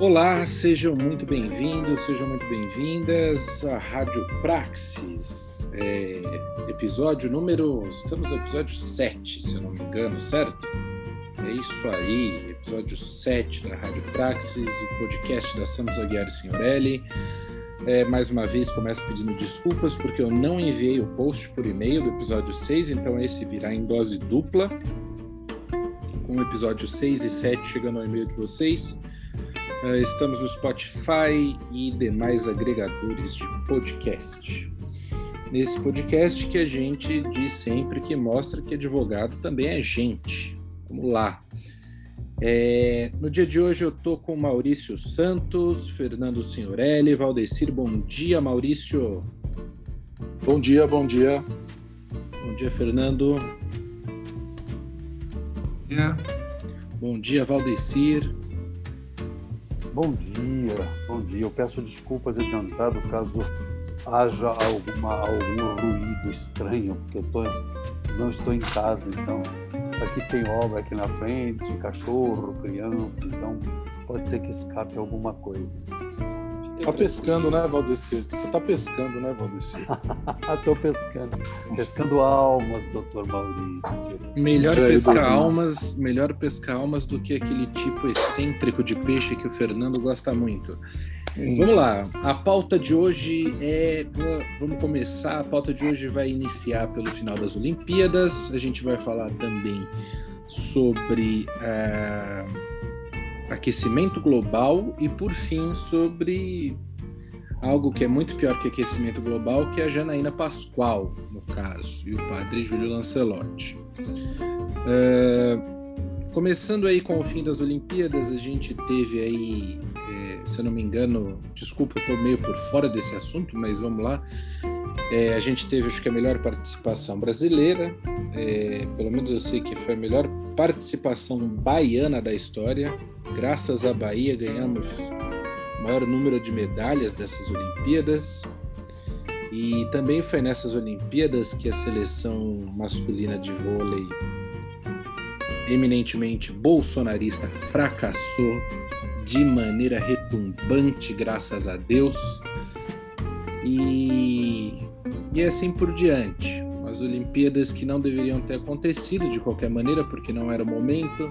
Olá, sejam muito bem-vindos, sejam muito bem-vindas à Rádio Praxis, é, episódio número. Estamos no episódio 7, se não me engano, certo? É isso aí, episódio 7 da Rádio Praxis, o podcast da Santos Aguiar Signorelli. É, mais uma vez, começo pedindo desculpas porque eu não enviei o post por e-mail do episódio 6, então esse virá em dose dupla, com o episódio 6 e 7 chegando ao e-mail de vocês. Uh, estamos no Spotify e demais agregadores de podcast. Nesse podcast que a gente diz sempre que mostra que advogado também é gente. Vamos lá. É, no dia de hoje eu estou com Maurício Santos, Fernando Signorelli, Valdecir. Bom dia, Maurício. Bom dia, bom dia. Bom dia, Fernando. Bom dia. Bom dia, Valdecir. Bom dia, bom dia. Eu peço desculpas adiantado caso haja alguma, algum ruído estranho, porque eu tô, não estou em casa, então aqui tem obra aqui na frente, cachorro, criança, então pode ser que escape alguma coisa. Tá pescando, né, Valdecir? Você tá pescando, né, Valdecir? Tô pescando. Pescando almas, doutor Maurício. Melhor pescar almas, melhor pescar almas do que aquele tipo excêntrico de peixe que o Fernando gosta muito. Hum. Vamos lá, a pauta de hoje é. Vamos começar. A pauta de hoje vai iniciar pelo final das Olimpíadas. A gente vai falar também sobre. Uh aquecimento global e, por fim, sobre algo que é muito pior que aquecimento global, que é a Janaína Pascoal, no caso, e o padre Júlio Lancelotti. Uh, começando aí com o fim das Olimpíadas, a gente teve aí, é, se eu não me engano, desculpa, estou meio por fora desse assunto, mas vamos lá. É, a gente teve, acho que a melhor participação brasileira, é, pelo menos eu sei que foi a melhor participação baiana da história. Graças à Bahia ganhamos o maior número de medalhas dessas Olimpíadas. E também foi nessas Olimpíadas que a seleção masculina de vôlei, eminentemente bolsonarista, fracassou de maneira retumbante, graças a Deus. E, e assim por diante. As Olimpíadas que não deveriam ter acontecido de qualquer maneira, porque não era o momento.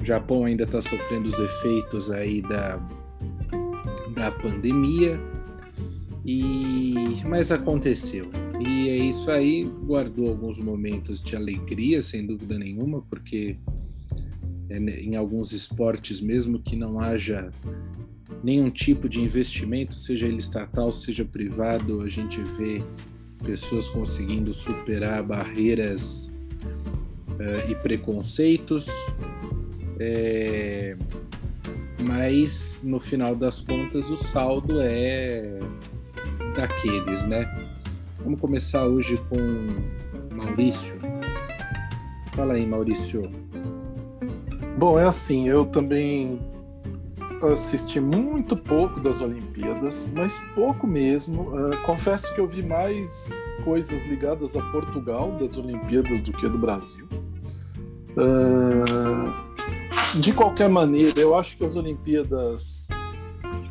O Japão ainda está sofrendo os efeitos aí da, da pandemia. E mas aconteceu. E é isso aí, guardou alguns momentos de alegria, sem dúvida nenhuma, porque em alguns esportes mesmo que não haja nenhum tipo de investimento, seja ele estatal, seja privado, a gente vê pessoas conseguindo superar barreiras uh, e preconceitos, é, mas no final das contas o saldo é daqueles, né? Vamos começar hoje com Maurício. Fala aí, Maurício. Bom, é assim, eu também assisti muito pouco das Olimpíadas, mas pouco mesmo. Uh, confesso que eu vi mais coisas ligadas a Portugal das Olimpíadas do que do Brasil. Uh, de qualquer maneira, eu acho que as Olimpíadas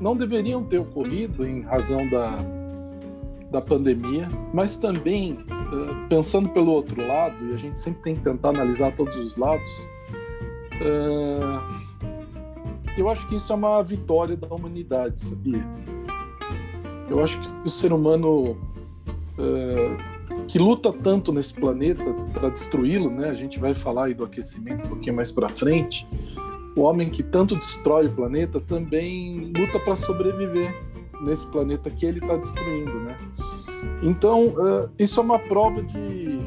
não deveriam ter ocorrido em razão da, da pandemia, mas também, uh, pensando pelo outro lado, e a gente sempre tem que tentar analisar todos os lados, uh, eu acho que isso é uma vitória da humanidade, sabia? Eu acho que o ser humano uh, que luta tanto nesse planeta para destruí-lo, né? A gente vai falar aí do aquecimento um pouquinho mais para frente. O homem que tanto destrói o planeta também luta para sobreviver nesse planeta que ele está destruindo, né? Então, uh, isso é uma prova de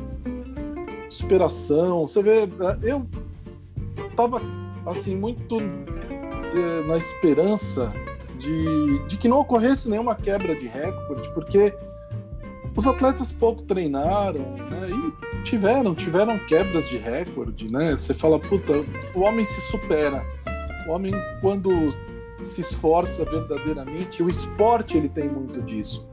superação. Você vê, uh, eu estava assim muito eh, na esperança de, de que não ocorresse nenhuma quebra de recorde, porque os atletas pouco treinaram, né? E tiveram, tiveram quebras de recorde, né? Você fala, puta, o homem se supera. O homem, quando se esforça verdadeiramente, o esporte ele tem muito disso.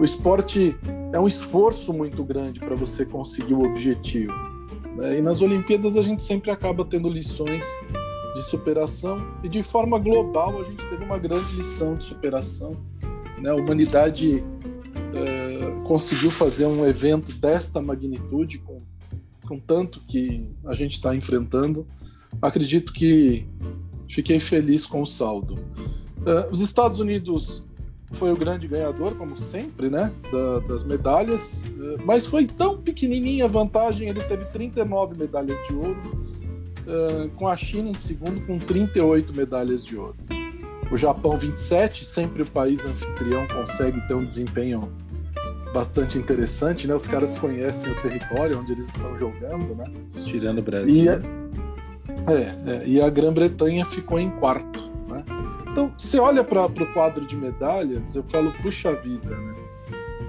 O esporte é um esforço muito grande para você conseguir o objetivo. Né? E nas Olimpíadas a gente sempre acaba tendo lições de superação e de forma global a gente teve uma grande lição de superação. Né? A humanidade é, conseguiu fazer um evento desta magnitude com, com tanto que a gente está enfrentando. Acredito que fiquei feliz com o saldo. É, os Estados Unidos foi o grande ganhador, como sempre, né, da, das medalhas, é, mas foi tão pequenininha a vantagem, ele teve 39 medalhas de ouro, uh, com a China em segundo com 38 medalhas de ouro. O Japão 27, sempre o país anfitrião consegue ter um desempenho bastante interessante, né? Os caras conhecem o território onde eles estão jogando, né? Tirando o Brasil. E a, é, é, e a Grã-Bretanha ficou em quarto, né? Então, você olha para o quadro de medalhas, eu falo, puxa vida, né?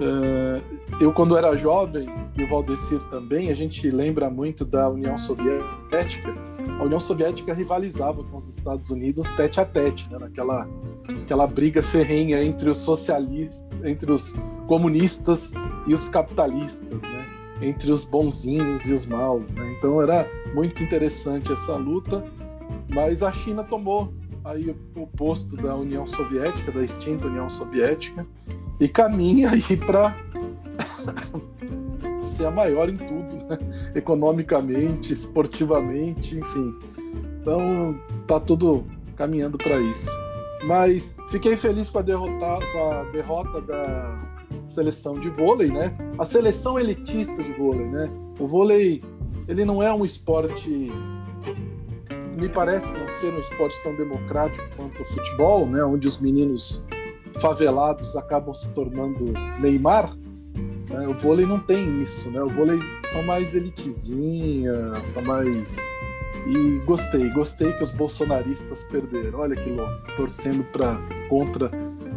Uh, eu, quando era jovem, e o Valdecir também, a gente lembra muito da União Soviética. A União Soviética rivalizava com os Estados Unidos tete a tete, né? naquela aquela briga ferrenha entre os socialistas, entre os comunistas e os capitalistas, né? entre os bonzinhos e os maus. Né? Então era muito interessante essa luta, mas a China tomou aí o posto da União Soviética, da extinta União Soviética, e caminha aí para ser a maior em tudo, né? economicamente, esportivamente, enfim. Então tá tudo caminhando para isso. Mas fiquei feliz com a, derrota, com a derrota da seleção de vôlei, né? A seleção elitista de vôlei, né? O vôlei ele não é um esporte me parece não ser um esporte tão democrático quanto o futebol, né? Onde os meninos favelados acabam se tornando Neymar, né? o vôlei não tem isso, né? O vôlei são mais elitezinhas, são mais. E gostei, gostei que os bolsonaristas perderam. Olha que louco, torcendo para contra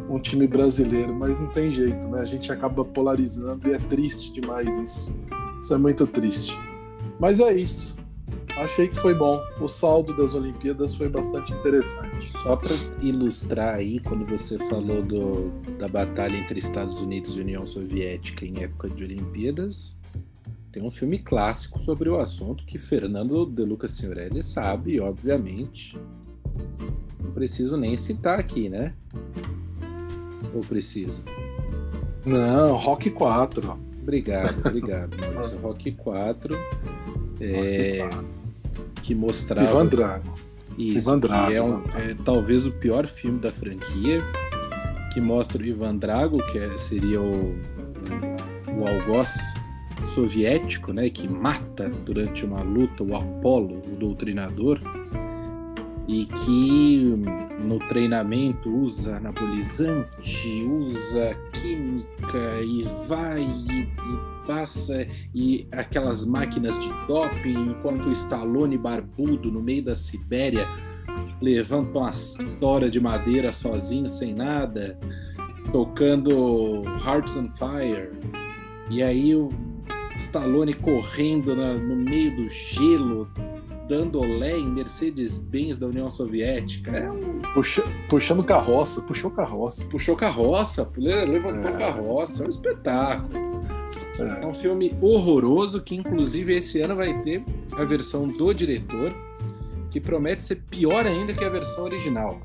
um time brasileiro, mas não tem jeito, né? A gente acaba polarizando e é triste demais isso. Isso é muito triste. Mas é isso achei que foi bom. O saldo das Olimpíadas foi bastante interessante. Só para ilustrar aí, quando você falou do, da batalha entre Estados Unidos e União Soviética em época de Olimpíadas, tem um filme clássico sobre o assunto que Fernando De Lucas Signorelli sabe, obviamente. Não preciso nem citar aqui, né? Ou preciso? Não, Rock 4. Obrigado, obrigado, Maurício. Rock 4. É, Rock 4 que mostrava. Ivan Drago. Isso, Ivan Drago. Que é, um, é, talvez o pior filme da franquia, que mostra o Ivan Drago, que é, seria o, o algoz soviético, né, que mata durante uma luta o Apolo, o doutrinador, e que no treinamento usa anabolizante, usa química e vai e, e passa e aquelas máquinas de doping, enquanto o Stallone barbudo no meio da Sibéria levanta uma história de madeira sozinho, sem nada, tocando Hearts on Fire. E aí o Stallone correndo na, no meio do gelo, dando olé em Mercedes-Benz da União Soviética. É um... Puxa, puxando carroça, puxou carroça. Puxou carroça, levantou é. carroça, é um espetáculo. É. é um filme horroroso que, inclusive, esse ano vai ter a versão do diretor, que promete ser pior ainda que a versão original.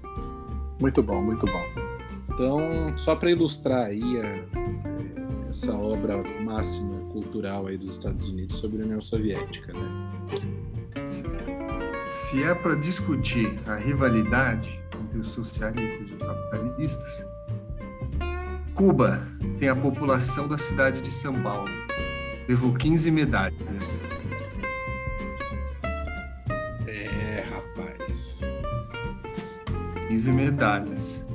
Muito bom, muito bom. Então, só para ilustrar aí a, essa obra máxima cultural aí dos Estados Unidos sobre a União Soviética, né? Se é para discutir a rivalidade entre os socialistas e os capitalistas, Cuba tem a população da cidade de São Paulo. Levou 15 medalhas. É, rapaz. 15 medalhas.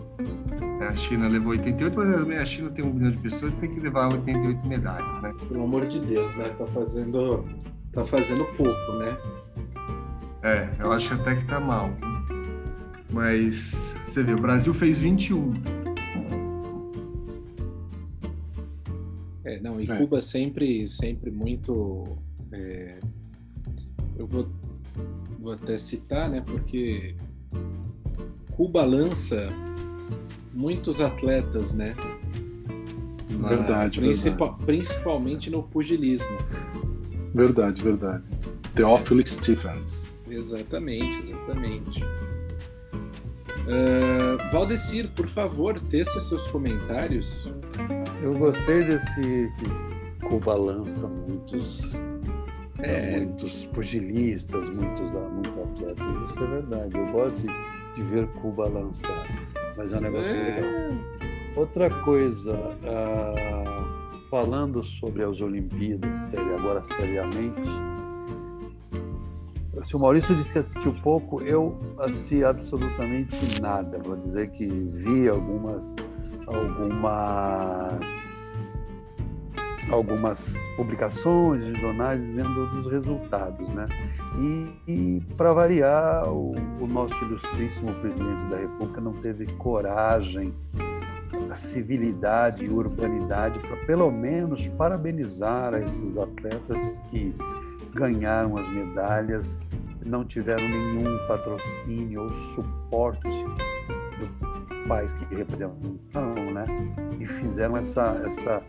A China levou 88, mas também a China tem um milhão de pessoas tem que levar 88 medalhas, né? Pelo amor de Deus, né? Tá fazendo, tá fazendo pouco, né? É, eu acho até que tá mal. Mas você vê, o Brasil fez 21. E é. Cuba sempre, sempre muito. É, eu vou, vou até citar, né? Porque Cuba lança muitos atletas, né? Na, verdade, principal, verdade. Principalmente no pugilismo. Verdade, verdade. Theophilus Stephens. Exatamente, exatamente. Uh, Valdecir, por favor, teça seus comentários. Eu gostei desse que Cuba lança muitos, é. muitos pugilistas, muitos, muitos atletas. Isso é verdade. Eu gosto de, de ver Cuba lançar, mas é um negócio é. legal. Outra coisa, uh, falando sobre as Olimpíadas, agora seriamente, se o Maurício disse que assistiu pouco, eu assisti absolutamente nada. Vou dizer que vi algumas algumas algumas publicações de jornais dizendo dos resultados, né? E, e para variar, o, o, nosso ilustríssimo presidente da República não teve coragem, a civilidade e urbanidade para pelo menos parabenizar esses atletas que ganharam as medalhas, não tiveram nenhum patrocínio ou suporte do país que representam, né? E fizeram essa essa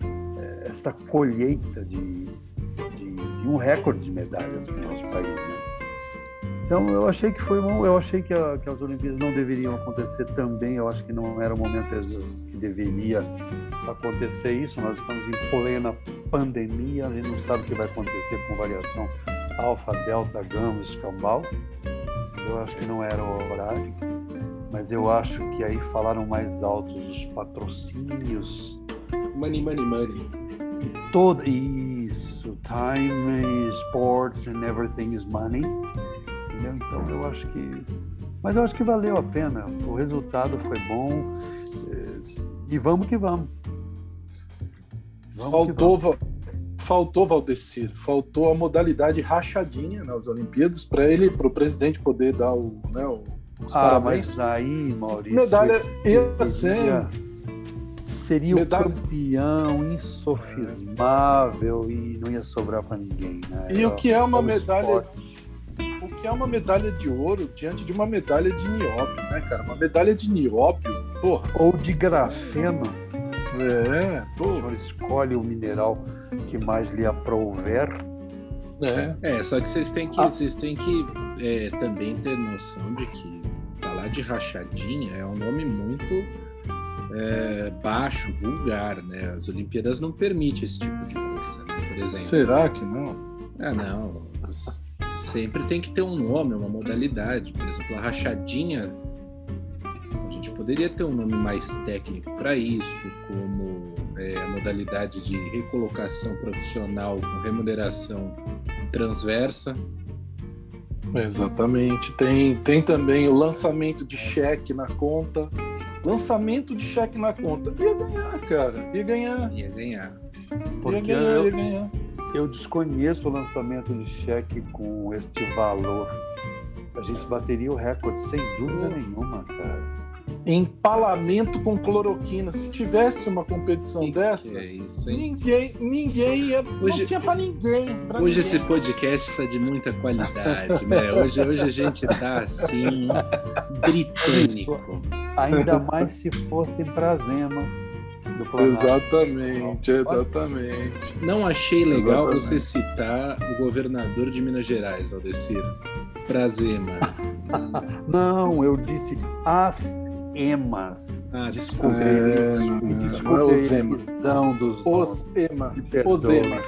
essa colheita de, de, de um recorde de medalhas para o nosso país, né? Então eu achei que foi bom, eu achei que, a, que, as Olimpíadas não deveriam acontecer também, eu acho que não era o momento que deveria acontecer isso. Nós estamos em plena pandemia, a gente não sabe o que vai acontecer com variação alfa, delta, gama, escambau. Eu acho que não era o horário, mas eu acho que aí falaram mais altos os patrocínios. Money, money, money. E todo isso, time, sports and everything is money. Entendeu? Então eu acho que mas eu acho que valeu a pena. O resultado foi bom. Eh, e vamos que vamos. vamos faltou, que vamos. faltou Valdecir, faltou a modalidade rachadinha nas Olimpíadas para ele, para o presidente poder dar o, né, o os ah, parabéns. mas aí, Maurício, medalha ia ser seria medalha... o campeão insofismável e não ia sobrar para ninguém, né? E o que é uma medalha esporte o que é uma medalha de ouro diante de uma medalha de nióbio, né, cara? Uma medalha de nióbio, porra. Ou de grafeno. É, porra. escolhe o mineral que mais lhe aprouver. É, é só que vocês têm que, ah. vocês têm que é, também ter noção de que de rachadinha é um nome muito é, baixo, vulgar, né? As Olimpíadas não permitem esse tipo de coisa, né? Por exemplo. Será que não? Ah, não sempre tem que ter um nome, uma modalidade. Por exemplo, a rachadinha, a gente poderia ter um nome mais técnico para isso, como é, a modalidade de recolocação profissional com remuneração transversa. Exatamente. Tem, tem também o lançamento de cheque na conta. Lançamento de cheque na conta. Ia ganhar, cara. Ia ganhar. Ia ganhar. Porque ia ganhar, ia ganhar. Eu desconheço o lançamento de cheque com este valor. A gente bateria o recorde sem dúvida nenhuma, cara. Empalamento com cloroquina. Se tivesse uma competição que dessa, que é isso, ninguém, ninguém ia, hoje, não tinha para ninguém. Pra hoje ninguém. esse podcast foi de muita qualidade, né? Hoje, hoje a gente tá assim britânico. Ainda mais se fossem prazemas. Exatamente, exatamente. Não achei legal exatamente. você citar o governador de Minas Gerais, Valdecir. Prazer, mano. Não, eu disse as emas. Ah, desculpa. É, desculpa é os ema. dos os ema. Os ema.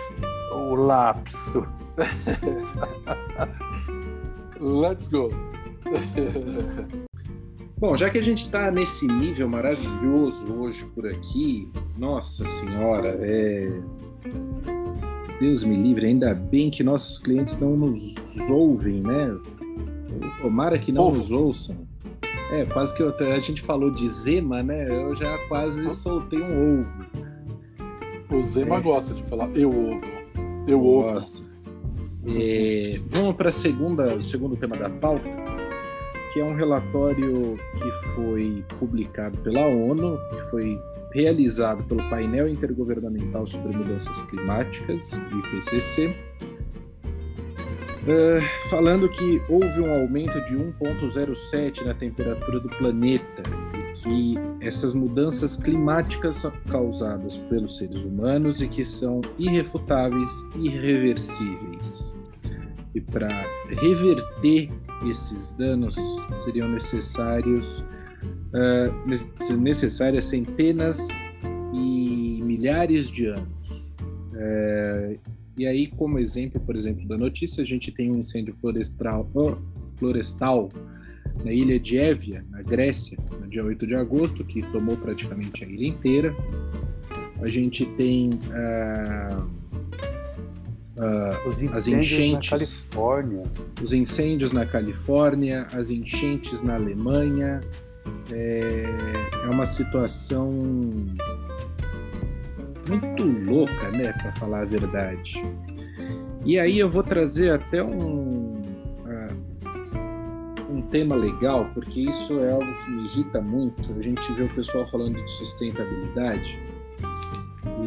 O lapso. Let's go. Bom, já que a gente está nesse nível maravilhoso hoje por aqui, nossa senhora, é... Deus me livre, ainda bem que nossos clientes não nos ouvem, né? Tomara que não Ovo. nos ouçam. É, quase que eu, a gente falou de Zema, né? Eu já quase soltei um ovo. O Zema é. gosta de falar eu ovo. Eu ovo. É, vamos para o segundo tema da pauta que é um relatório que foi publicado pela ONU, que foi realizado pelo Painel Intergovernamental sobre Mudanças Climáticas, IPCC, uh, falando que houve um aumento de 1,07 na temperatura do planeta e que essas mudanças climáticas são causadas pelos seres humanos e que são irrefutáveis e irreversíveis. E para reverter esses danos seriam necessários uh, necessárias centenas e milhares de anos. Uh, e aí, como exemplo, por exemplo, da notícia, a gente tem um incêndio florestal, florestal na ilha de Évia, na Grécia, no dia 8 de agosto, que tomou praticamente a ilha inteira. A gente tem uh, uh, as enchentes na Califórnia. Os incêndios na Califórnia, as enchentes na Alemanha. É, é uma situação muito louca, né, para falar a verdade. E aí eu vou trazer até um um tema legal, porque isso é algo que me irrita muito. A gente vê o pessoal falando de sustentabilidade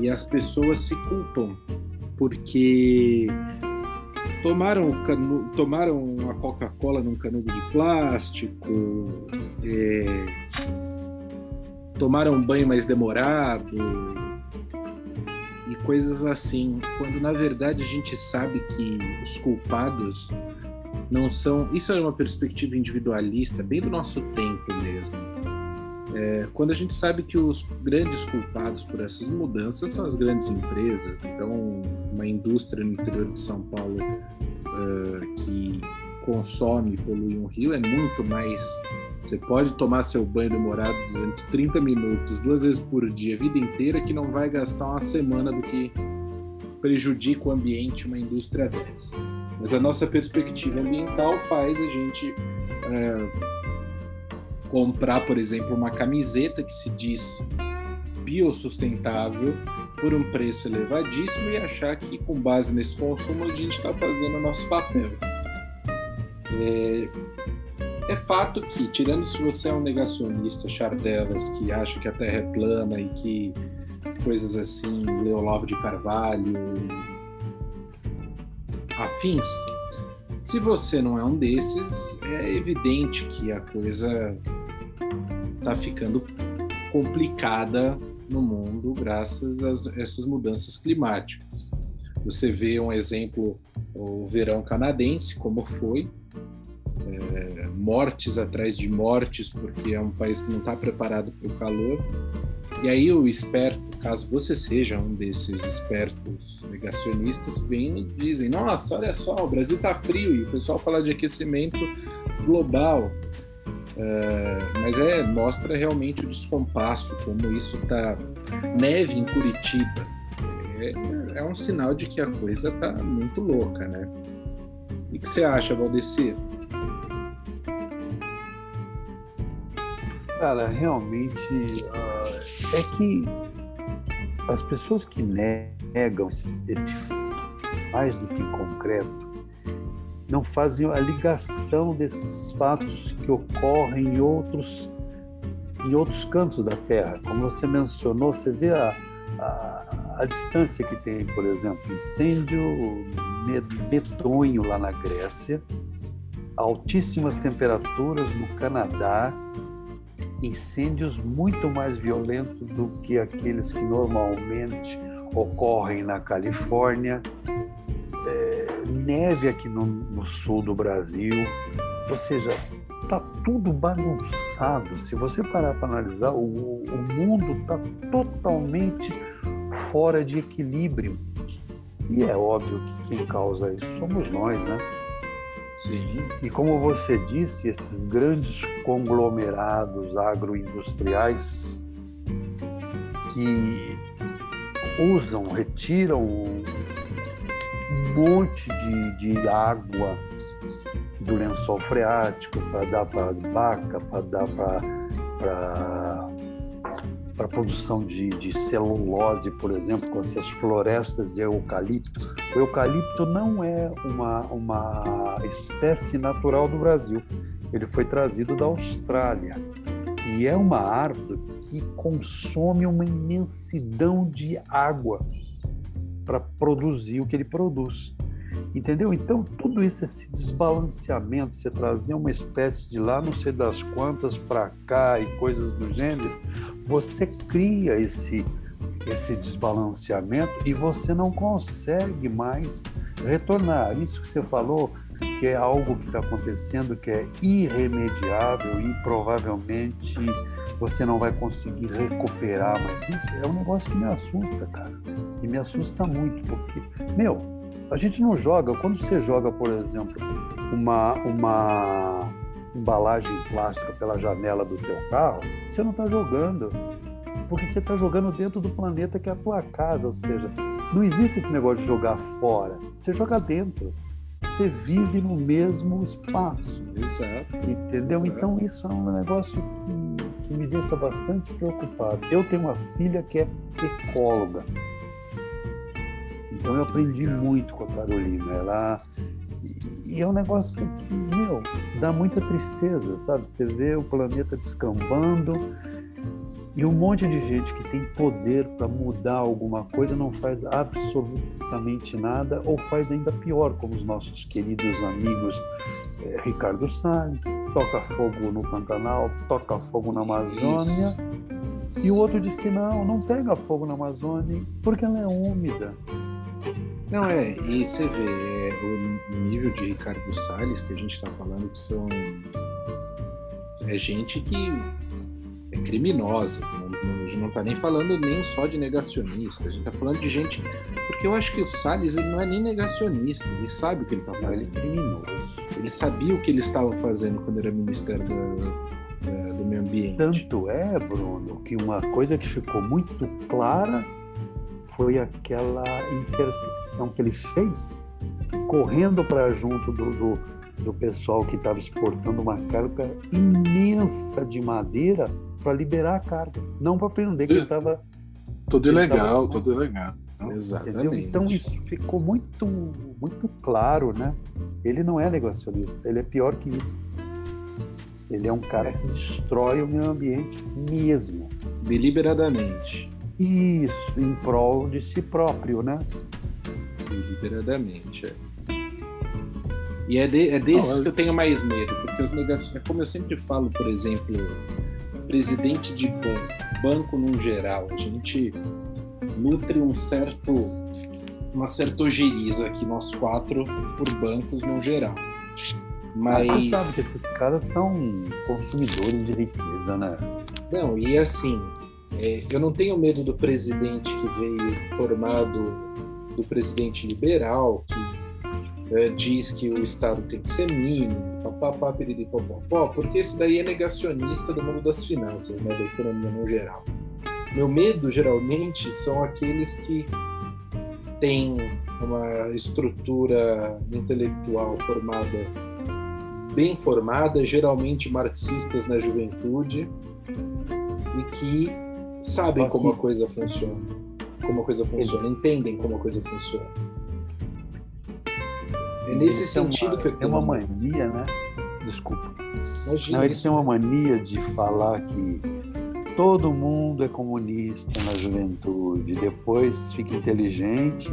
e as pessoas se culpam porque tomaram, canu, tomaram a Coca-Cola num canudo de plástico, é, tomaram um banho mais demorado coisas assim, quando na verdade a gente sabe que os culpados não são. Isso é uma perspectiva individualista, bem do nosso tempo mesmo é, quando a gente sabe que os grandes culpados por essas mudanças são as grandes empresas, então uma indústria no interior de São Paulo uh, que consome e polui um rio é muito mais. Você pode tomar seu banho demorado durante 30 minutos, duas vezes por dia, a vida inteira, que não vai gastar uma semana do que prejudica o ambiente uma indústria dessa. Mas a nossa perspectiva ambiental faz a gente uh, comprar, por exemplo, uma camiseta que se diz biossustentável por um preço elevadíssimo e achar que, com base nesse consumo, a gente está fazendo o nosso papel. É, é, fato que, tirando se você é um negacionista, chardelas, que acha que a Terra é plana e que coisas assim, Leolavo de Carvalho, afins, se você não é um desses, é evidente que a coisa está ficando complicada no mundo graças a essas mudanças climáticas. Você vê um exemplo, o verão canadense, como foi, mortes atrás de mortes, porque é um país que não está preparado para o calor. E aí o esperto, caso você seja um desses espertos negacionistas, vem e dizem, nossa, olha só, o Brasil está frio, e o pessoal fala de aquecimento global. É, mas é mostra realmente o descompasso, como isso tá neve em Curitiba. É, é um sinal de que a coisa tá muito louca, né? O que você acha, Valdecir? Cara, realmente uh, é que as pessoas que negam esse, esse mais do que concreto não fazem a ligação desses fatos que ocorrem em outros em outros cantos da Terra. Como você mencionou, você vê a, a, a distância que tem, por exemplo, incêndio medonho lá na Grécia, altíssimas temperaturas no Canadá, incêndios muito mais violentos do que aqueles que normalmente ocorrem na Califórnia, é, neve aqui no, no, sul do Brasil, ou seja, tá tudo bagunçado. Se você parar para analisar, o, o mundo está totalmente fora de equilíbrio. E é óbvio que quem causa isso somos nós, né? Sim. E como você disse, esses grandes conglomerados agroindustriais que usam, retiram um monte de, de água do lençol freático para dar para vaca, para dar para para produção de, de, celulose, por exemplo, com essas florestas de eucalipto. O eucalipto não é uma, uma espécie natural do Brasil. Ele foi trazido da Austrália e é uma árvore que consome uma imensidão de água para produzir o que ele produz. Entendeu? Então, tudo isso, esse desbalanceamento, você trazer uma espécie de lá não sei das quantas para cá e coisas do gênero, você cria esse, esse desbalanceamento e você não consegue mais retornar. Isso que você falou, que é algo que está acontecendo que é irremediável e provavelmente você não vai conseguir recuperar, mas isso é um negócio que me assusta, cara. E me assusta muito, porque, meu, a gente não joga, quando você joga, por exemplo, uma, uma embalagem plástica pela janela do teu carro, você não está jogando, porque você está jogando dentro do planeta que é a tua casa, ou seja, não existe esse negócio de jogar fora, você joga dentro. Você vive no mesmo espaço. Exato. Entendeu? Exato. Então isso é um negócio que, que me deixa bastante preocupado. Eu tenho uma filha que é ecóloga. Então eu aprendi muito com a Carolina. Ela e é um negócio que, meu, dá muita tristeza, sabe? Você vê o planeta descambando e um monte de gente que tem poder para mudar alguma coisa não faz absolutamente nada ou faz ainda pior, como os nossos queridos amigos eh, Ricardo Salles, toca fogo no Pantanal, toca fogo na Amazônia. E o outro diz que não, não pega fogo na Amazônia porque ela é úmida. Não, é, e você vê o nível de Ricardo Salles que a gente está falando que são. É gente que é criminosa. Não, não, a gente não está nem falando nem só de negacionista, a gente está falando de gente. Porque eu acho que o Salles ele não é nem negacionista, ele sabe o que ele está Ele é fazendo. criminoso. Ele sabia o que ele estava fazendo quando era da- do Meio Ambiente. Tanto é, Bruno, que uma coisa que ficou muito clara foi aquela intersecção que ele fez, correndo para junto do, do, do pessoal que estava exportando uma carga imensa de madeira para liberar a carga, não para prender que ele estava. Tudo ilegal, tava- tudo ilegal. Exatamente. Entendeu? Então isso ficou muito, muito claro, né? Ele não é negacionista, ele é pior que isso. Ele é um cara que destrói o meio ambiente mesmo. Deliberadamente. Isso, em prol de si próprio, né? Deliberadamente, é. E é, de- é desses Não, que eu tenho mais medo, porque os negacionistas, é como eu sempre falo, por exemplo, presidente de banco, banco num geral, a gente nutre um certo, uma certa ojeriza aqui, nós quatro, por bancos num geral. Mas, Mas você sabe que esses caras são consumidores de riqueza, né? não, e assim, é, eu não tenho medo do presidente que veio formado, do presidente liberal, que é, diz que o Estado tem que ser mínimo, papapá, piriri, popopó, porque esse daí é negacionista do mundo das finanças, né, da economia no geral. Meu medo, geralmente, são aqueles que têm uma estrutura intelectual formada, bem formada, geralmente marxistas na juventude, e que sabem como a coisa funciona. Como a coisa funciona, entendem como a coisa funciona. É nesse sentido uma, que eu tenho uma medo. mania, né? Desculpa. Imagina Não, eles têm uma mania de falar que todo mundo é comunista na juventude, depois fica inteligente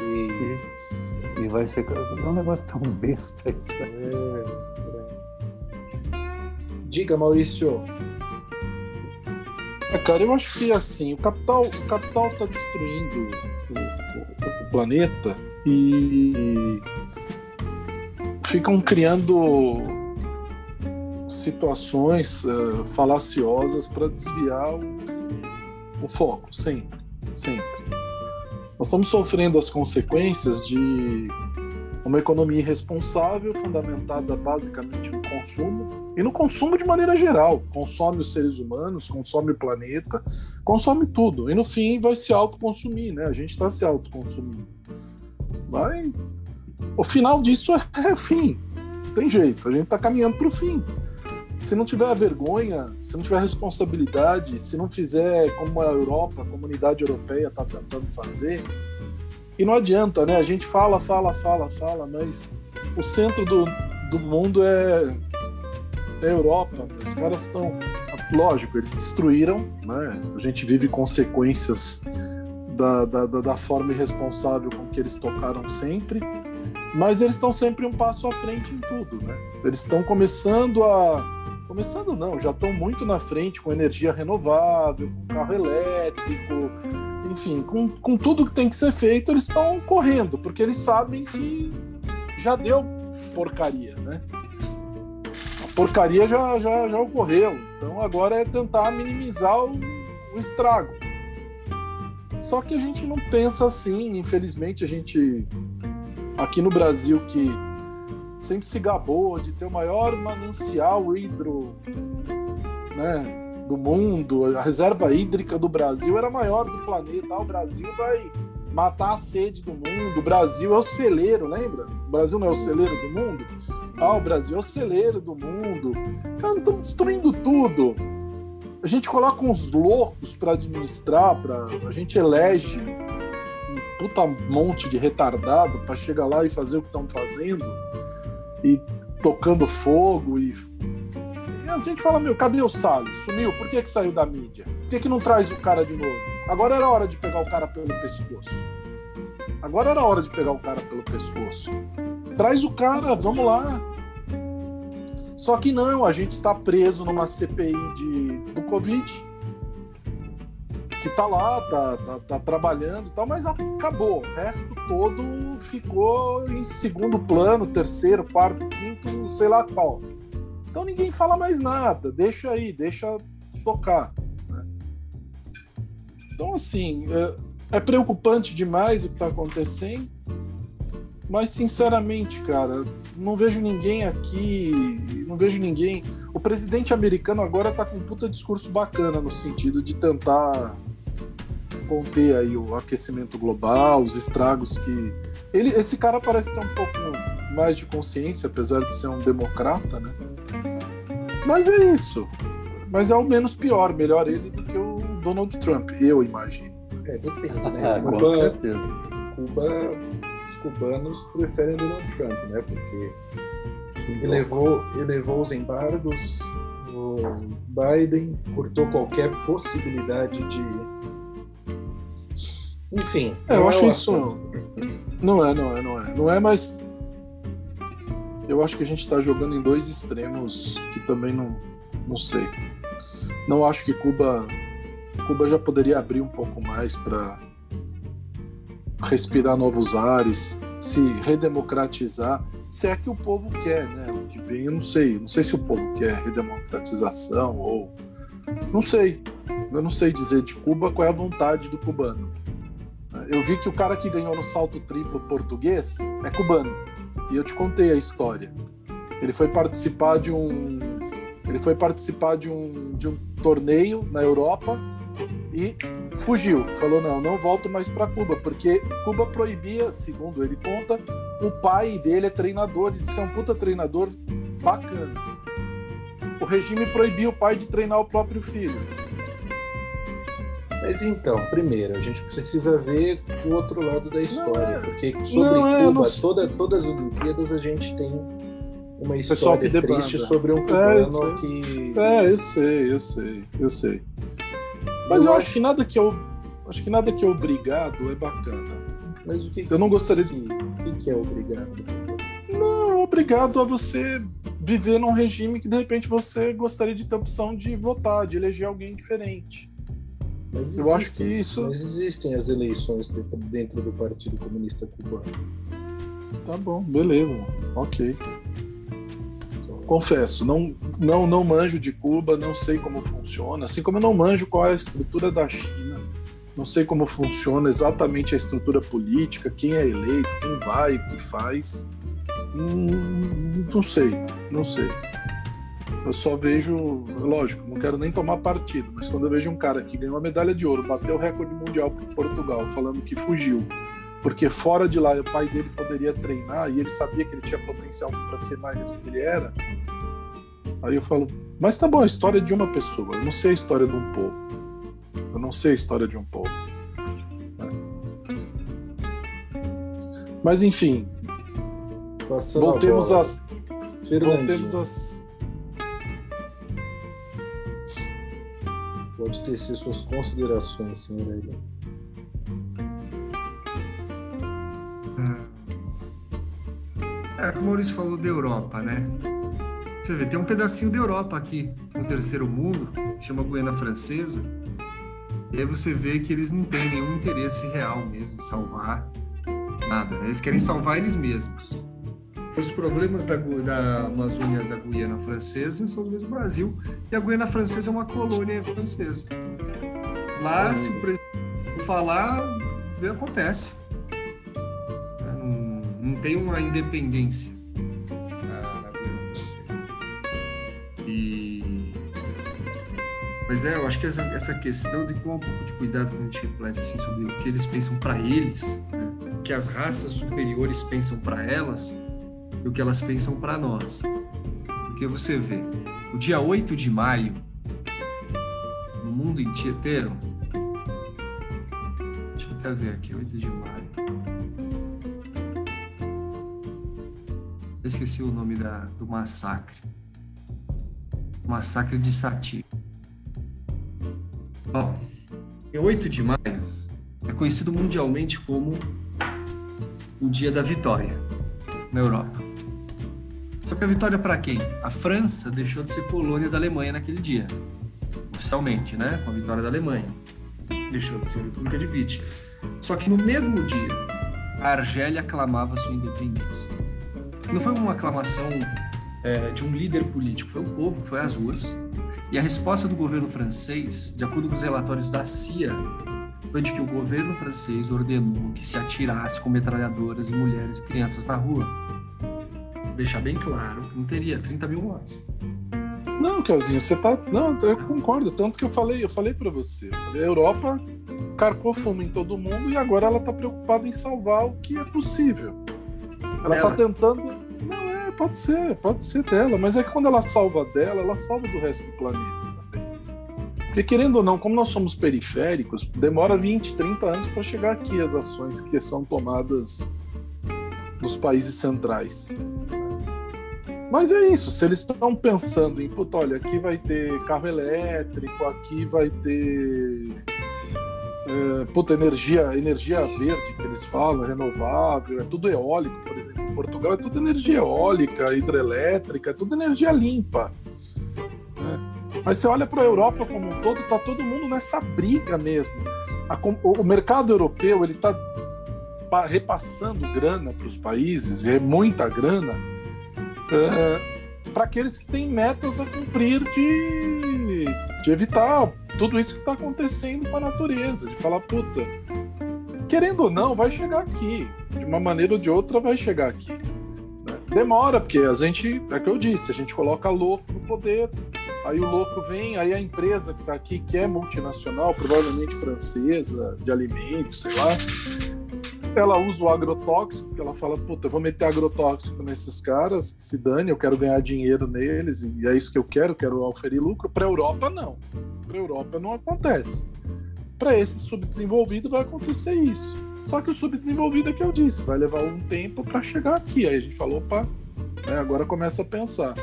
E- e vai ser. É um negócio tão besta isso. É, Diga, Maurício. É, cara, eu acho que assim, o capital, o capital tá destruindo o, o- o planeta e ficam criando situações eh, falaciosas para desviar o, o foco, sempre, sempre. Nós estamos sofrendo as consequências de uma economia irresponsável, fundamentada basicamente no consumo, e no consumo de maneira geral. Consome os seres humanos, consome o planeta, consome tudo. E no fim vai se autoconsumir, né? A gente está se autoconsumindo. Mas o final disso é, é fim. Tem jeito, a gente está caminhando para o fim. Se não tiver vergonha, se não tiver responsabilidade, se não fizer como a Europa, a comunidade europeia está tentando fazer, e não adianta, né? A gente fala, fala, fala, fala, mas o centro do, do mundo é, Europa. Os caras estão. Lógico, eles destruíram, né? A gente vive consequências da, da, da, forma irresponsável com que eles tocaram sempre, mas eles estão sempre um passo à frente em tudo, né? Eles estão começando a. Começando não, já estão muito na frente com energia renovável, com carro elétrico, enfim, com, com tudo que tem que ser feito, eles estão correndo, porque eles sabem que já deu porcaria, né? Porcaria já, já, já ocorreu. Então agora é tentar minimizar o, o estrago. Só que a gente não pensa assim, infelizmente, a gente aqui no Brasil que sempre se gabou de ter o maior manancial hidro né, do mundo, a reserva hídrica do Brasil era maior do planeta. O Brasil vai matar a sede do mundo. O Brasil é o celeiro, lembra? O Brasil não é o celeiro do mundo? Ah, o Brasil é o celeiro do mundo. Cara, estamos destruindo tudo. A gente coloca uns loucos para administrar, pra... a gente elege um puta monte de retardado para chegar lá e fazer o que estão fazendo e tocando fogo e... e a gente fala, meu, cadê o Salles? Sumiu, por que, que saiu da mídia? Por que, que não traz o cara de novo? Agora era hora de pegar o cara pelo pescoço. Agora era hora de pegar o cara pelo pescoço. Traz o cara, vamos lá. Só que não, a gente está preso numa CPI de, do Covid, que tá lá, tá, tá, tá trabalhando e tal, mas acabou. O resto todo ficou em segundo plano, terceiro, quarto, quinto, sei lá qual. Então ninguém fala mais nada, deixa aí, deixa tocar. Né? Então, assim, é, é preocupante demais o que está acontecendo, mas sinceramente, cara, não vejo ninguém aqui, não vejo ninguém. O presidente americano agora está com um puta discurso bacana no sentido de tentar conter aí o aquecimento global, os estragos que ele, esse cara parece ter um pouco mais de consciência, apesar de ser um democrata, né? Mas é isso. Mas é o menos pior, melhor ele do que o Donald Trump, eu imagino. É, depende, né? Cuba, Com certeza. Cuba, cubanos preferem Donald Trump, né? Porque elevou, elevou os embargos, o Biden cortou qualquer possibilidade de. Enfim. É, eu acho é isso. Não é, não é, não é. Não é, mas. Eu acho que a gente está jogando em dois extremos que também não, não sei. Não acho que Cuba Cuba já poderia abrir um pouco mais para respirar novos ares, se redemocratizar, se é que o povo quer, né? O que vem, eu não sei, não sei se o povo quer redemocratização ou não sei. Eu não sei dizer de Cuba qual é a vontade do cubano. Eu vi que o cara que ganhou no salto triplo português é cubano. E eu te contei a história. Ele foi participar de um ele foi participar de um, de um torneio na Europa e fugiu. Falou: não, não volto mais para Cuba, porque Cuba proibia, segundo ele conta, o pai dele é treinador, diz que é um puta treinador bacana. O regime proibia o pai de treinar o próprio filho. Mas então, primeiro, a gente precisa ver o outro lado da história, é. porque sobre não, é, Cuba, não... toda, todas as Olimpíadas a gente tem uma história triste sobre um é, cubano é, que. É, eu sei, eu sei, eu sei. Mas eu, eu acho que nada que eu acho que nada que é obrigado é bacana. Mas o que eu não gostaria de o que, que é obrigado? Não, obrigado a você viver num regime que de repente você gostaria de ter a opção de votar, de eleger alguém diferente. Mas eu acho que isso. Mas existem as eleições dentro do Partido Comunista Cubano. Tá bom, beleza, ok. Confesso, não, não, não manjo de Cuba, não sei como funciona, assim como eu não manjo qual é a estrutura da China, não sei como funciona exatamente a estrutura política, quem é eleito, quem vai, o que faz. Hum, não sei, não sei. Eu só vejo, lógico, não quero nem tomar partido, mas quando eu vejo um cara que ganhou uma medalha de ouro, bateu o recorde mundial para Portugal, falando que fugiu, porque fora de lá o pai dele poderia treinar e ele sabia que ele tinha potencial para ser mais do que ele era. Aí eu falo, mas tá bom, a história é de uma pessoa, eu não sei a história de um povo. Eu não sei a história de um povo. Mas enfim, Passando voltemos às. Voltemos às. Pode tecer suas considerações, senhor Ailton. É, o Maurício falou da Europa, né? Você vê, tem um pedacinho da Europa aqui, no terceiro mundo, chama Guiana Francesa, e aí você vê que eles não têm nenhum interesse real mesmo em salvar nada. Né? Eles querem salvar eles mesmos. Os problemas da, da Amazônia da Guiana Francesa são os mesmos do Brasil, e a Guiana Francesa é uma colônia francesa. Lá, se o presidente falar, acontece. Tem uma independência na, na Francesa. E... Mas é, eu acho que essa, essa questão de com um pouco de cuidado quando a gente reflete assim, sobre o que eles pensam para eles, né? o que as raças superiores pensam para elas, e o que elas pensam para nós. Porque você vê, o dia 8 de maio, no mundo inteiro, deixa eu até ver aqui, 8 de maio. Esqueci o nome da, do massacre. Massacre de Sati. Bom, 8 de maio é conhecido mundialmente como o Dia da Vitória na Europa. Só que a vitória para quem? A França deixou de ser colônia da Alemanha naquele dia, oficialmente, né? Com a vitória da Alemanha. Deixou de ser República de Vichy. Só que no mesmo dia, a Argélia aclamava sua independência. Não foi uma aclamação é, de um líder político, foi o povo que foi às ruas. E a resposta do governo francês, de acordo com os relatórios da CIA, foi de que o governo francês ordenou que se atirasse com metralhadoras em mulheres e crianças na rua deixar bem claro que não teria 30 mil mortos. Não, Kelzinho, você tá. Não, eu concordo. Tanto que eu falei, eu falei para você. Falei, a Europa carcou fumo em todo mundo e agora ela tá preocupada em salvar o que é possível. Ela, ela. tá tentando. Pode ser, pode ser dela. Mas é que quando ela salva dela, ela salva do resto do planeta também. Porque querendo ou não, como nós somos periféricos, demora 20, 30 anos para chegar aqui as ações que são tomadas nos países centrais. Mas é isso, se eles estão pensando em, puta, olha, aqui vai ter carro elétrico, aqui vai ter é, puta, energia, energia verde que eles falam, renovável, é tudo eólico, por exemplo, em Portugal é tudo energia eólica, hidrelétrica, é tudo energia limpa. Né? Mas você olha para a Europa como um todo, tá todo mundo nessa briga mesmo. A, o mercado europeu ele está repassando grana para os países, é muita grana, é, para aqueles que têm metas a cumprir de, de evitar tudo isso que está acontecendo com a natureza, de falar, puta, querendo ou não, vai chegar aqui. De uma maneira ou de outra, vai chegar aqui. Né? Demora, porque a gente, é o que eu disse, a gente coloca louco no poder, aí o louco vem, aí a empresa que está aqui, que é multinacional, provavelmente francesa, de alimentos, sei lá, ela usa o agrotóxico, porque ela fala, puta, eu vou meter agrotóxico nesses caras, se dane, eu quero ganhar dinheiro neles, e é isso que eu quero, quero oferir lucro. Para a Europa, não. Para a Europa não acontece. Para esse subdesenvolvido vai acontecer isso. Só que o subdesenvolvido é que eu disse, vai levar um tempo para chegar aqui. Aí a gente falou, opa, né, agora começa a pensar.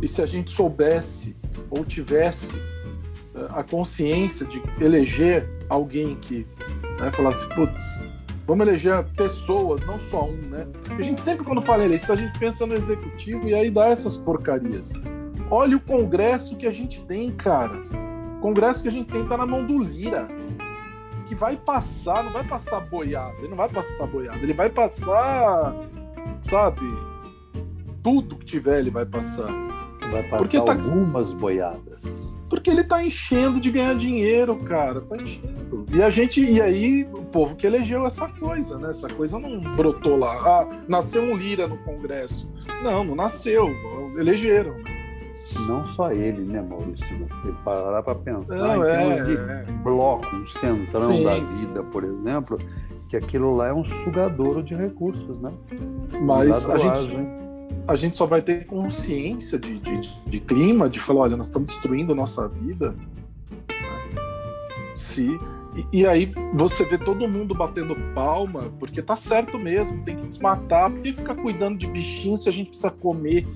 E se a gente soubesse ou tivesse eh, a consciência de eleger alguém que né, falasse, putz, Vamos eleger pessoas, não só um, né? A gente sempre, quando fala eleição, a gente pensa no executivo e aí dá essas porcarias. Olha o congresso que a gente tem, cara. O congresso que a gente tem tá na mão do Lira. Que vai passar, não vai passar boiada. Ele não vai passar boiada. Ele vai passar, sabe? Tudo que tiver, ele vai passar. Vai passar Porque tá... algumas boiadas. Porque ele tá enchendo de ganhar dinheiro, cara. Tá enchendo. E a gente, e aí, o povo que elegeu essa coisa, né? Essa coisa não brotou lá. Ah, nasceu um Lira no Congresso. Não, não nasceu. Elegeram. Não só ele, né, Maurício? Você tem que parar para pensar não, em termos é, de é. bloco, um centrão sim, da sim. vida, por exemplo, que aquilo lá é um sugadouro de recursos, né? Mas a gente, a gente só vai ter consciência de, de, de clima, de falar, olha, nós estamos destruindo a nossa vida. Se e, e, aí você vê todo mundo batendo palma, porque tá certo mesmo, tem que desmatar, porque ficar cuidando de bichinho se a gente precisa comer.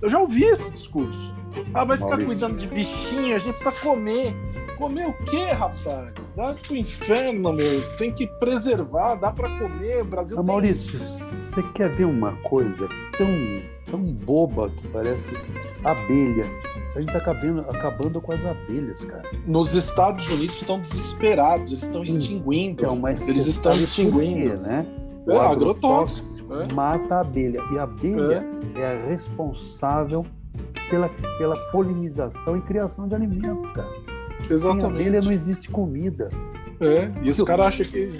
Eu já ouvi esse discurso. Ah, vai ficar Maurício. cuidando de bichinho, a gente precisa comer. Comer o quê, rapaz? Dá pro inferno, meu. Tem que preservar, dá para comer. O Brasil ah, tem... Maurício, você quer ver uma coisa tão, tão boba que parece abelha? A gente tá acabando, acabando com as abelhas, cara. Nos Estados Unidos estão desesperados, eles estão extinguindo. Então, mas eles estão extinguindo, quê, né? É, o agrotóxico. é. mata a abelha. E a abelha é, é a responsável pela, pela polinização e criação de alimento, cara. Exatamente. Sem abelha não existe comida. É, e os caras acham que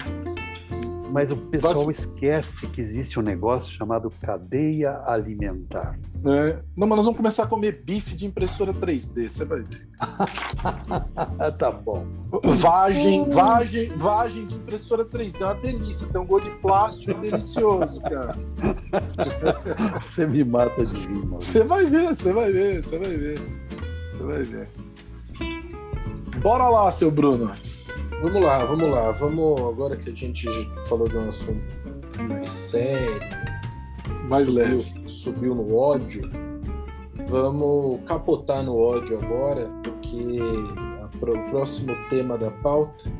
mas o pessoal Vai... esquece que existe um negócio chamado cadeia alimentar. É. Não, mas nós vamos começar a comer bife de impressora 3D, você vai ver. tá bom. Vagem, vagem, vagem de impressora 3D, é uma delícia. Tem um gosto de plástico delicioso, cara. Você me mata de rir, mano. Você vai ver, você vai ver, você vai ver. Você vai ver. Bora lá, seu Bruno. Vamos lá, vamos lá. Vamos, agora que a gente falou de um assunto mais sério, mais subiu, leve, subiu no ódio, vamos capotar no ódio agora, porque para o próximo tema da pauta,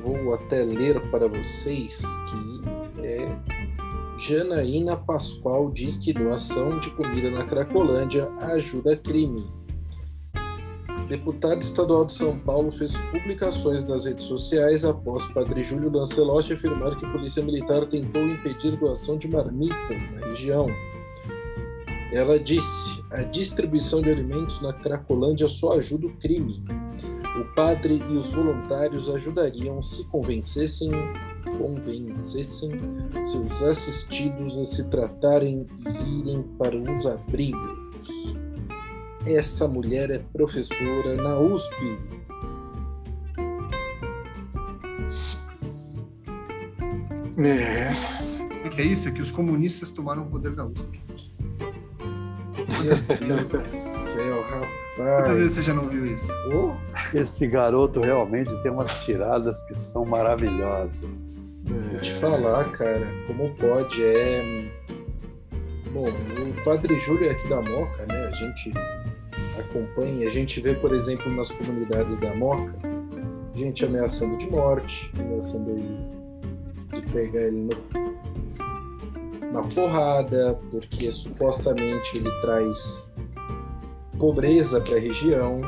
vou até ler para vocês que é Janaína Pascoal diz que doação de comida na Cracolândia ajuda crime. Deputado estadual de São Paulo fez publicações nas redes sociais após Padre Júlio Lancelotti afirmar que a Polícia Militar tentou impedir doação de marmitas na região. Ela disse: a distribuição de alimentos na Cracolândia só ajuda o crime. O padre e os voluntários ajudariam se convencessem, convencessem seus assistidos a se tratarem e irem para os abrigos. Essa mulher é professora na USP. É. O que é isso? É que os comunistas tomaram o poder da USP. Meu Deus do céu, rapaz. Quantas vezes você já não viu isso? Oh. Esse garoto realmente tem umas tiradas que são maravilhosas. É. Vou te falar, cara, como pode? É. Bom, o Padre Júlio é aqui da Moca, né? A gente acompanha, a gente vê, por exemplo, nas comunidades da Moca, gente ameaçando de morte, ameaçando ele de pegar ele no, na porrada, porque supostamente ele traz pobreza para a região,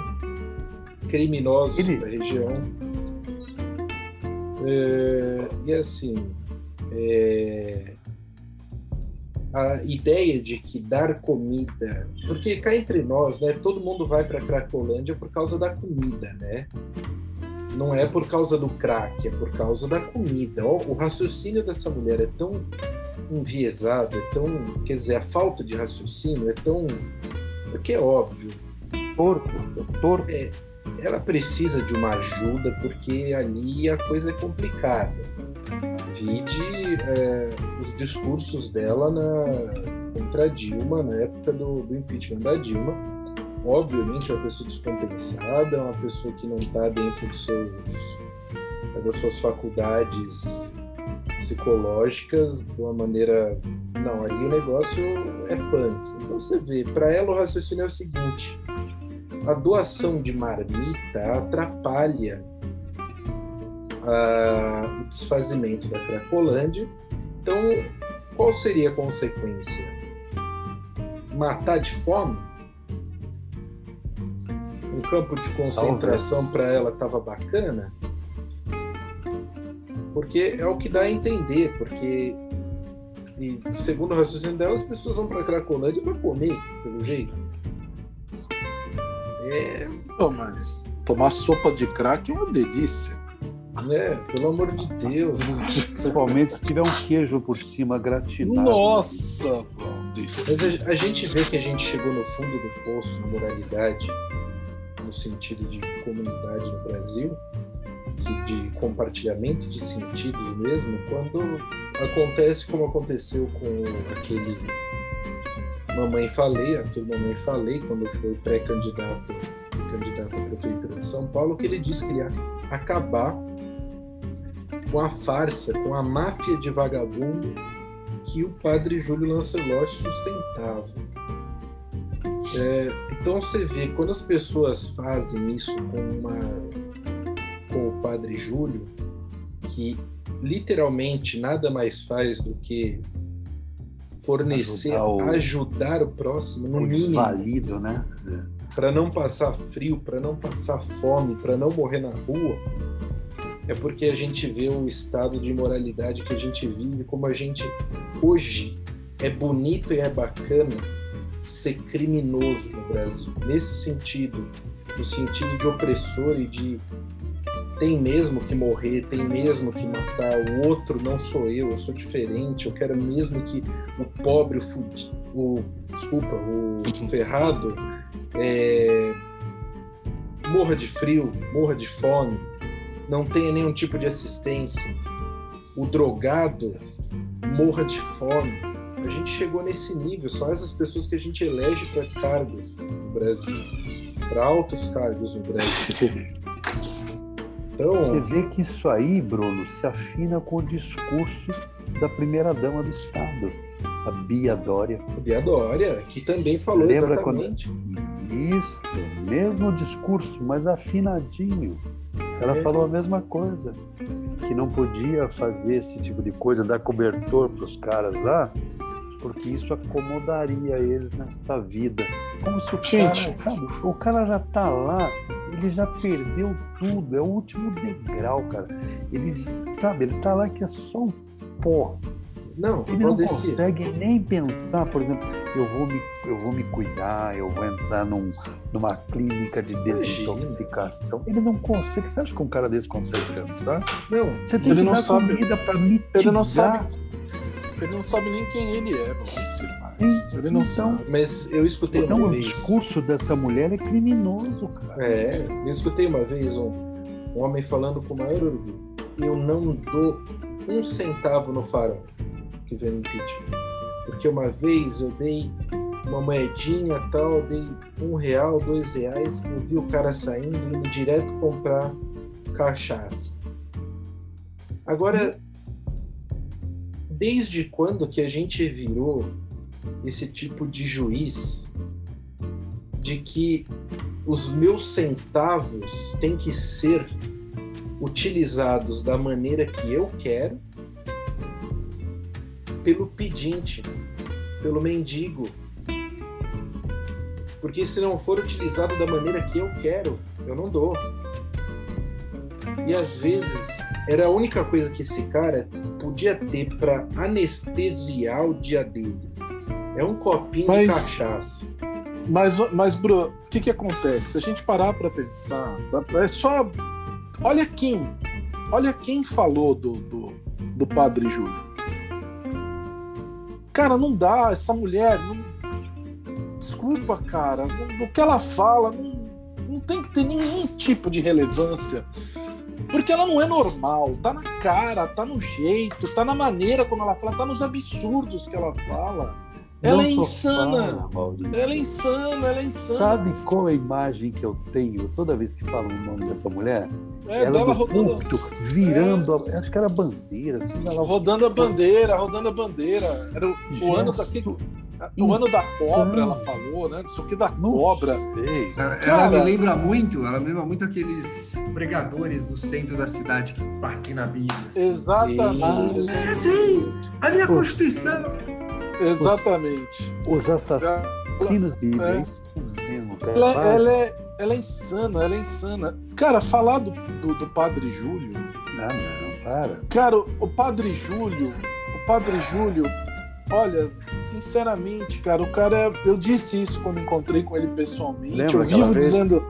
criminosos ele... para a região. É, e assim, é, a ideia de que dar comida, porque cá entre nós, né, todo mundo vai para Cracolândia por causa da comida, né? Não é por causa do crack, é por causa da comida. O raciocínio dessa mulher é tão enviesado, é tão, quer dizer, a falta de raciocínio é tão, porque é óbvio. Porco, porco. É, ela precisa de uma ajuda porque ali a coisa é complicada vide é, os discursos dela na, contra a Dilma, na época do, do impeachment da Dilma. Obviamente é uma pessoa descompensada, é uma pessoa que não está dentro dos seus, das suas faculdades psicológicas de uma maneira. Não, aí o negócio é punk. Então você vê, para ela o raciocínio é o seguinte: a doação de marmita atrapalha o desfazimento da Cracolândia. Então, qual seria a consequência? Matar de fome? Um campo de concentração para ela estava bacana? Porque é o que dá a entender, porque e segundo o raciocínio dela, as pessoas vão para Cracolândia para comer, pelo jeito. É. Mas tomar sopa de crack é uma delícia. É, pelo amor de Deus. Principalmente se tiver um queijo por cima gratinado. Nossa, Mas a, a, gente vê que a gente chegou no fundo do poço na moralidade, no sentido de comunidade no Brasil, de compartilhamento de sentidos mesmo, quando acontece como aconteceu com aquele Mamãe Falei, Arthur Mamãe Falei, quando foi pré-candidato candidato à prefeitura de São Paulo, que ele disse que ia acabar com a farsa, com a máfia de vagabundo que o padre Júlio Lancelotti sustentava. É, então você vê, quando as pessoas fazem isso com, uma, com o padre Júlio, que literalmente nada mais faz do que fornecer, ajudar o, ajudar o próximo, no mínimo. Válido, né? Para não passar frio, para não passar fome, para não morrer na rua é porque a gente vê o estado de moralidade que a gente vive, como a gente hoje é bonito e é bacana ser criminoso no Brasil. Nesse sentido, no sentido de opressor e de tem mesmo que morrer, tem mesmo que matar, o outro não sou eu, eu sou diferente, eu quero mesmo que o pobre, o, fudi, o desculpa, o ferrado é, morra de frio, morra de fome, não tenha nenhum tipo de assistência, o drogado morra de fome. A gente chegou nesse nível, só essas pessoas que a gente elege para cargos no Brasil, para altos cargos no Brasil. Então... Você vê que isso aí, Bruno, se afina com o discurso da primeira-dama do Estado, a Bia Dória. A Bia Dória, que também falou Lembra exatamente. Quando... Isso, mesmo discurso, mas afinadinho. Ela é. falou a mesma coisa, que não podia fazer esse tipo de coisa, dar cobertor para os caras lá, porque isso acomodaria eles nessa vida. Como se o Gente. cara, sabe, o cara já tá lá, ele já perdeu tudo, é o último degrau, cara. Ele, sabe, ele tá lá que é só um pó. Não, ele não consegue nem pensar, por exemplo, eu vou me, eu vou me cuidar, eu vou entrar num, numa clínica de desintoxicação. Ele não consegue. Você acha que um cara desse consegue pensar? Não. Você tem ele que não dar sabe, comida para mitigar. Ele não sabe ele não sabe nem quem ele é, mas ele não então, sabe. Mas eu escutei então, uma o vez. O discurso dessa mulher é criminoso, cara. É, eu escutei uma vez um, um homem falando com o maior orgulho. Eu não dou um centavo no farol que vem me pedir. Porque uma vez eu dei uma moedinha tal, eu dei um real, dois reais, eu vi o cara saindo, indo direto comprar cachaça. Agora, desde quando que a gente virou esse tipo de juiz de que os meus centavos têm que ser utilizados da maneira que eu quero pelo pedinte, pelo mendigo. Porque se não for utilizado da maneira que eu quero, eu não dou. E às vezes era a única coisa que esse cara podia ter para anestesiar o dia dele. É um copinho mas, de cachaça. Mas, mas Bro, o que, que acontece? Se a gente parar para pensar, tá? é só. Olha quem. Olha quem falou do, do, do Padre Júlio. Cara, não dá. Essa mulher. Não... Desculpa, cara. o que ela fala não, não tem que ter nenhum tipo de relevância porque ela não é normal, tá na cara, tá no jeito, tá na maneira como ela fala, tá nos absurdos que ela fala. Ela é insana. ela é insana, ela é insana. Sabe qual é a imagem que eu tenho toda vez que falo o nome dessa mulher? É, ela dela rodando. Virando, é. a, acho que era bandeira, assim. Ela... Rodando a bandeira, rodando a bandeira. Era o, o ano daqui. O ano da cobra, ela falou, né? Isso aqui da cobra. Ela, ela me lembra muito, ela me lembra muito aqueles pregadores do centro da cidade que partem na Bíblia. Assim. Exatamente. É sim, a minha Os, Constituição. Exatamente. Os, assassinos bíblicos. É. Ela, é, ela, é, ela é insana, ela é insana. Cara, falar do, do, do Padre Júlio. Ah, não, para. Cara, o Padre Júlio, o Padre Júlio Olha, sinceramente, cara, o cara. Eu disse isso quando encontrei com ele pessoalmente. Lembra eu vivo vez? dizendo.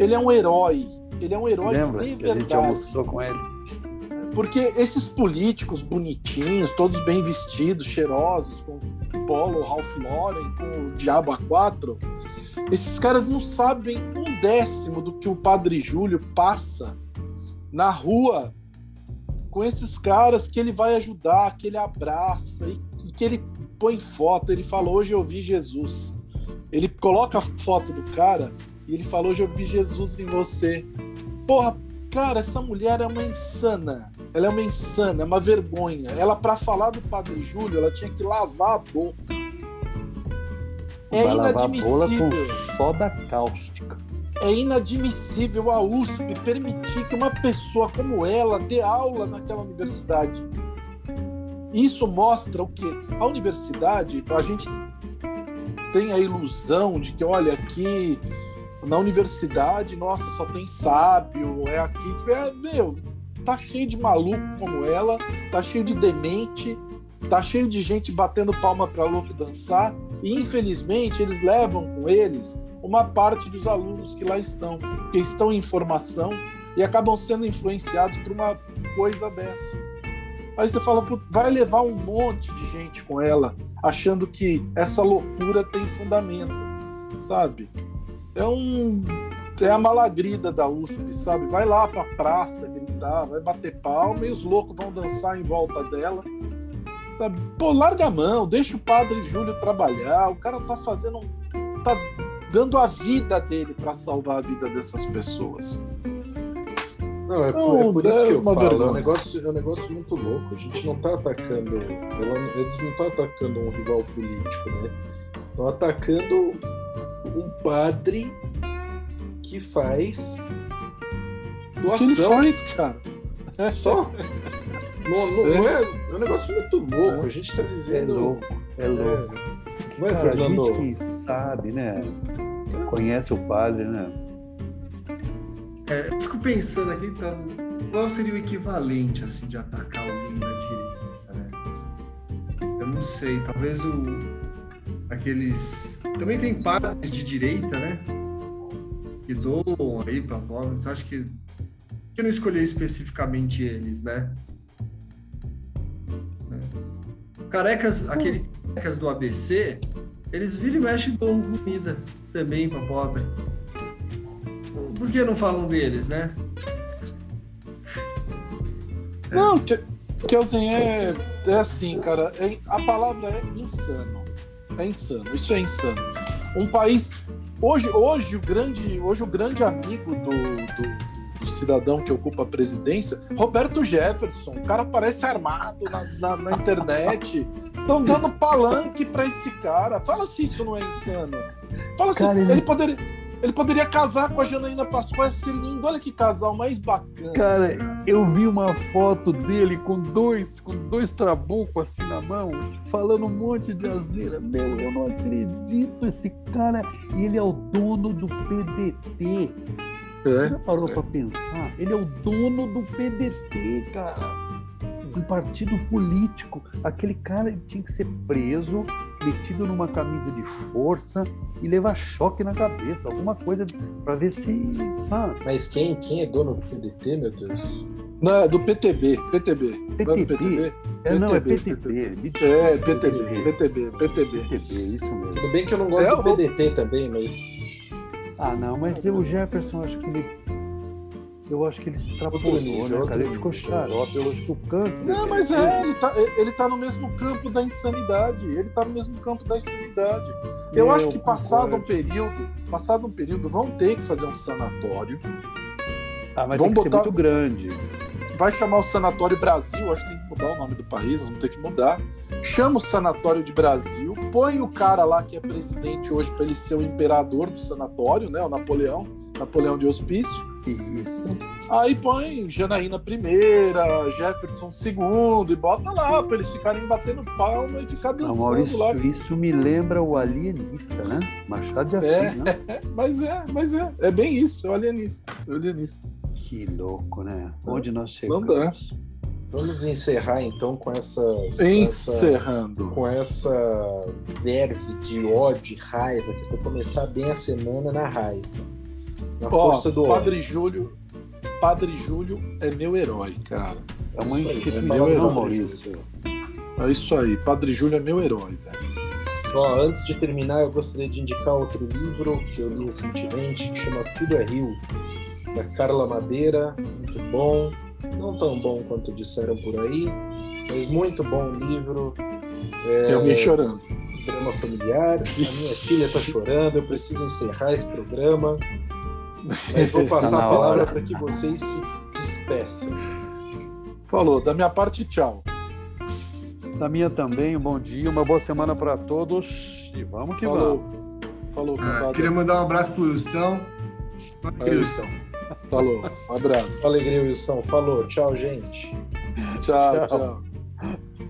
Ele é um herói. Ele é um herói Lembra de verdade. a gente almoçou com ele. Porque esses políticos bonitinhos, todos bem vestidos, cheirosos, com Polo, Ralph Lauren, com o Diabo A4, esses caras não sabem um décimo do que o Padre Júlio passa na rua com esses caras que ele vai ajudar, que ele abraça e que ele põe foto, ele fala, hoje eu vi Jesus. Ele coloca a foto do cara e ele fala, hoje eu vi Jesus em você. Porra, cara, essa mulher é uma insana. Ela é uma insana, é uma vergonha. Ela, para falar do Padre Júlio, ela tinha que lavar a boca. É Vai inadmissível. Com soda cáustica. É inadmissível a USP permitir que uma pessoa como ela dê aula naquela universidade. Isso mostra o que? A universidade, a gente tem a ilusão de que, olha, aqui na universidade, nossa, só tem sábio, é aqui que é, meu, tá cheio de maluco como ela, tá cheio de demente, tá cheio de gente batendo palma para louco dançar, e infelizmente eles levam com eles uma parte dos alunos que lá estão, que estão em formação e acabam sendo influenciados por uma coisa dessa. Aí você fala, vai levar um monte de gente com ela, achando que essa loucura tem fundamento, sabe? É um. É a malagrida da USP, sabe? Vai lá pra praça gritar, vai bater palma e os loucos vão dançar em volta dela. Sabe? Pô, larga a mão, deixa o padre Júlio trabalhar. O cara tá fazendo. tá dando a vida dele para salvar a vida dessas pessoas. Não, é, não, por, é por isso que eu falo, é um, negócio, é um negócio muito louco. A gente não está atacando. Eles não estão atacando um rival político, né? Estão atacando um padre que faz doação. Que ele faz, cara? É só. não, não, é. Não é, é um negócio muito louco. A gente está vivendo. É louco, é louco. É, cara, Fernando? A gente que sabe, né? Conhece o padre, né? É, eu fico pensando aqui, então, qual seria o equivalente assim de atacar alguém da direita, né? Eu não sei, talvez o aqueles também tem padres de direita, né? Que doam aí para pobres. Acho que que não escolher especificamente eles, né? Carecas, aquele carecas do ABC, eles viram e mexem dão comida também para pobre por que não falam deles, né? Não, que, Kelsen é, é assim, cara. É, a palavra é insano. É insano. Isso é insano. Um país. Hoje, hoje, o, grande, hoje o grande amigo do, do, do cidadão que ocupa a presidência, Roberto Jefferson. O cara parece armado na, na, na internet. Estão dando palanque para esse cara. Fala se isso não é insano. Fala se cara, ele... ele poderia ele poderia casar com a Janaína Pascoal, ia ser lindo. Olha que casal mais bacana. Cara, eu vi uma foto dele com dois, com dois trabucos assim na mão, falando um monte de asneira. Meu, eu não acredito esse cara. E ele é o dono do PDT. É? Você já parou é. pra pensar? Ele é o dono do PDT, cara um partido político. Aquele cara tinha que ser preso, metido numa camisa de força e levar choque na cabeça, alguma coisa para ver se, sabe? Mas quem, quem é dono do PDT, meu Deus? Não, é do PTB, PTB. PTB? PTB? É, não, é PTB. É, PTB, PTB, PTB. PTB, isso mesmo. Tudo bem que eu não gosto é, do PDT também, mas... Ah, não, mas o Jefferson, acho que ele eu acho que ele se extrapolou, nível, né, cara? Ele ficou xarope, eu acho que o câncer... Não, mas é, ele tá, ele tá no mesmo campo da insanidade, ele tá no mesmo campo da insanidade. Eu, eu acho que passado um período, passado um período, vão ter que fazer um sanatório. Ah, mas vão tem que botar... ser muito grande. Vai chamar o Sanatório Brasil, acho que tem que mudar o nome do país, vamos ter que mudar. Chama o Sanatório de Brasil, põe o cara lá que é presidente hoje para ele ser o imperador do sanatório, né? O Napoleão, Napoleão de Hospício isso. Aí põe Janaína primeira, Jefferson segundo e bota lá para eles ficarem batendo palma e ficar dançando Maurício, lá. Isso me lembra o alienista, né? Machado de é, Assis, é, né? Mas é, mas é, é bem isso, é o alienista, é o alienista. Que louco, né? Onde nós chegamos? Não dá. Vamos encerrar então com essa. Encerrando. Com essa, com essa verve de ódio e raiva, que vai começar bem a semana na raiva. Na força do Padre Júlio. Padre Júlio é meu herói, cara. É uma instituição, é Maurício. É isso aí, Padre Júlio é meu herói, velho. Ó, antes de terminar, eu gostaria de indicar outro livro que eu li recentemente, que chama Tudo é Rio, da Carla Madeira. Muito bom. Não tão bom quanto disseram por aí, mas muito bom livro. É... Eu me chorando. Drama familiar. A minha filha tá chorando, eu preciso encerrar esse programa. Mas vou passar tá a palavra para que vocês se despeçam. Falou, da minha parte, tchau. Da minha também, um bom dia, uma boa semana para todos e vamos que Falou. vamos. Falou, ah, Queria mandar um abraço pro Wilson. Wilson. Falou. Um abraço. Alegria, Wilson. Falou. Tchau, gente. tchau. tchau. tchau.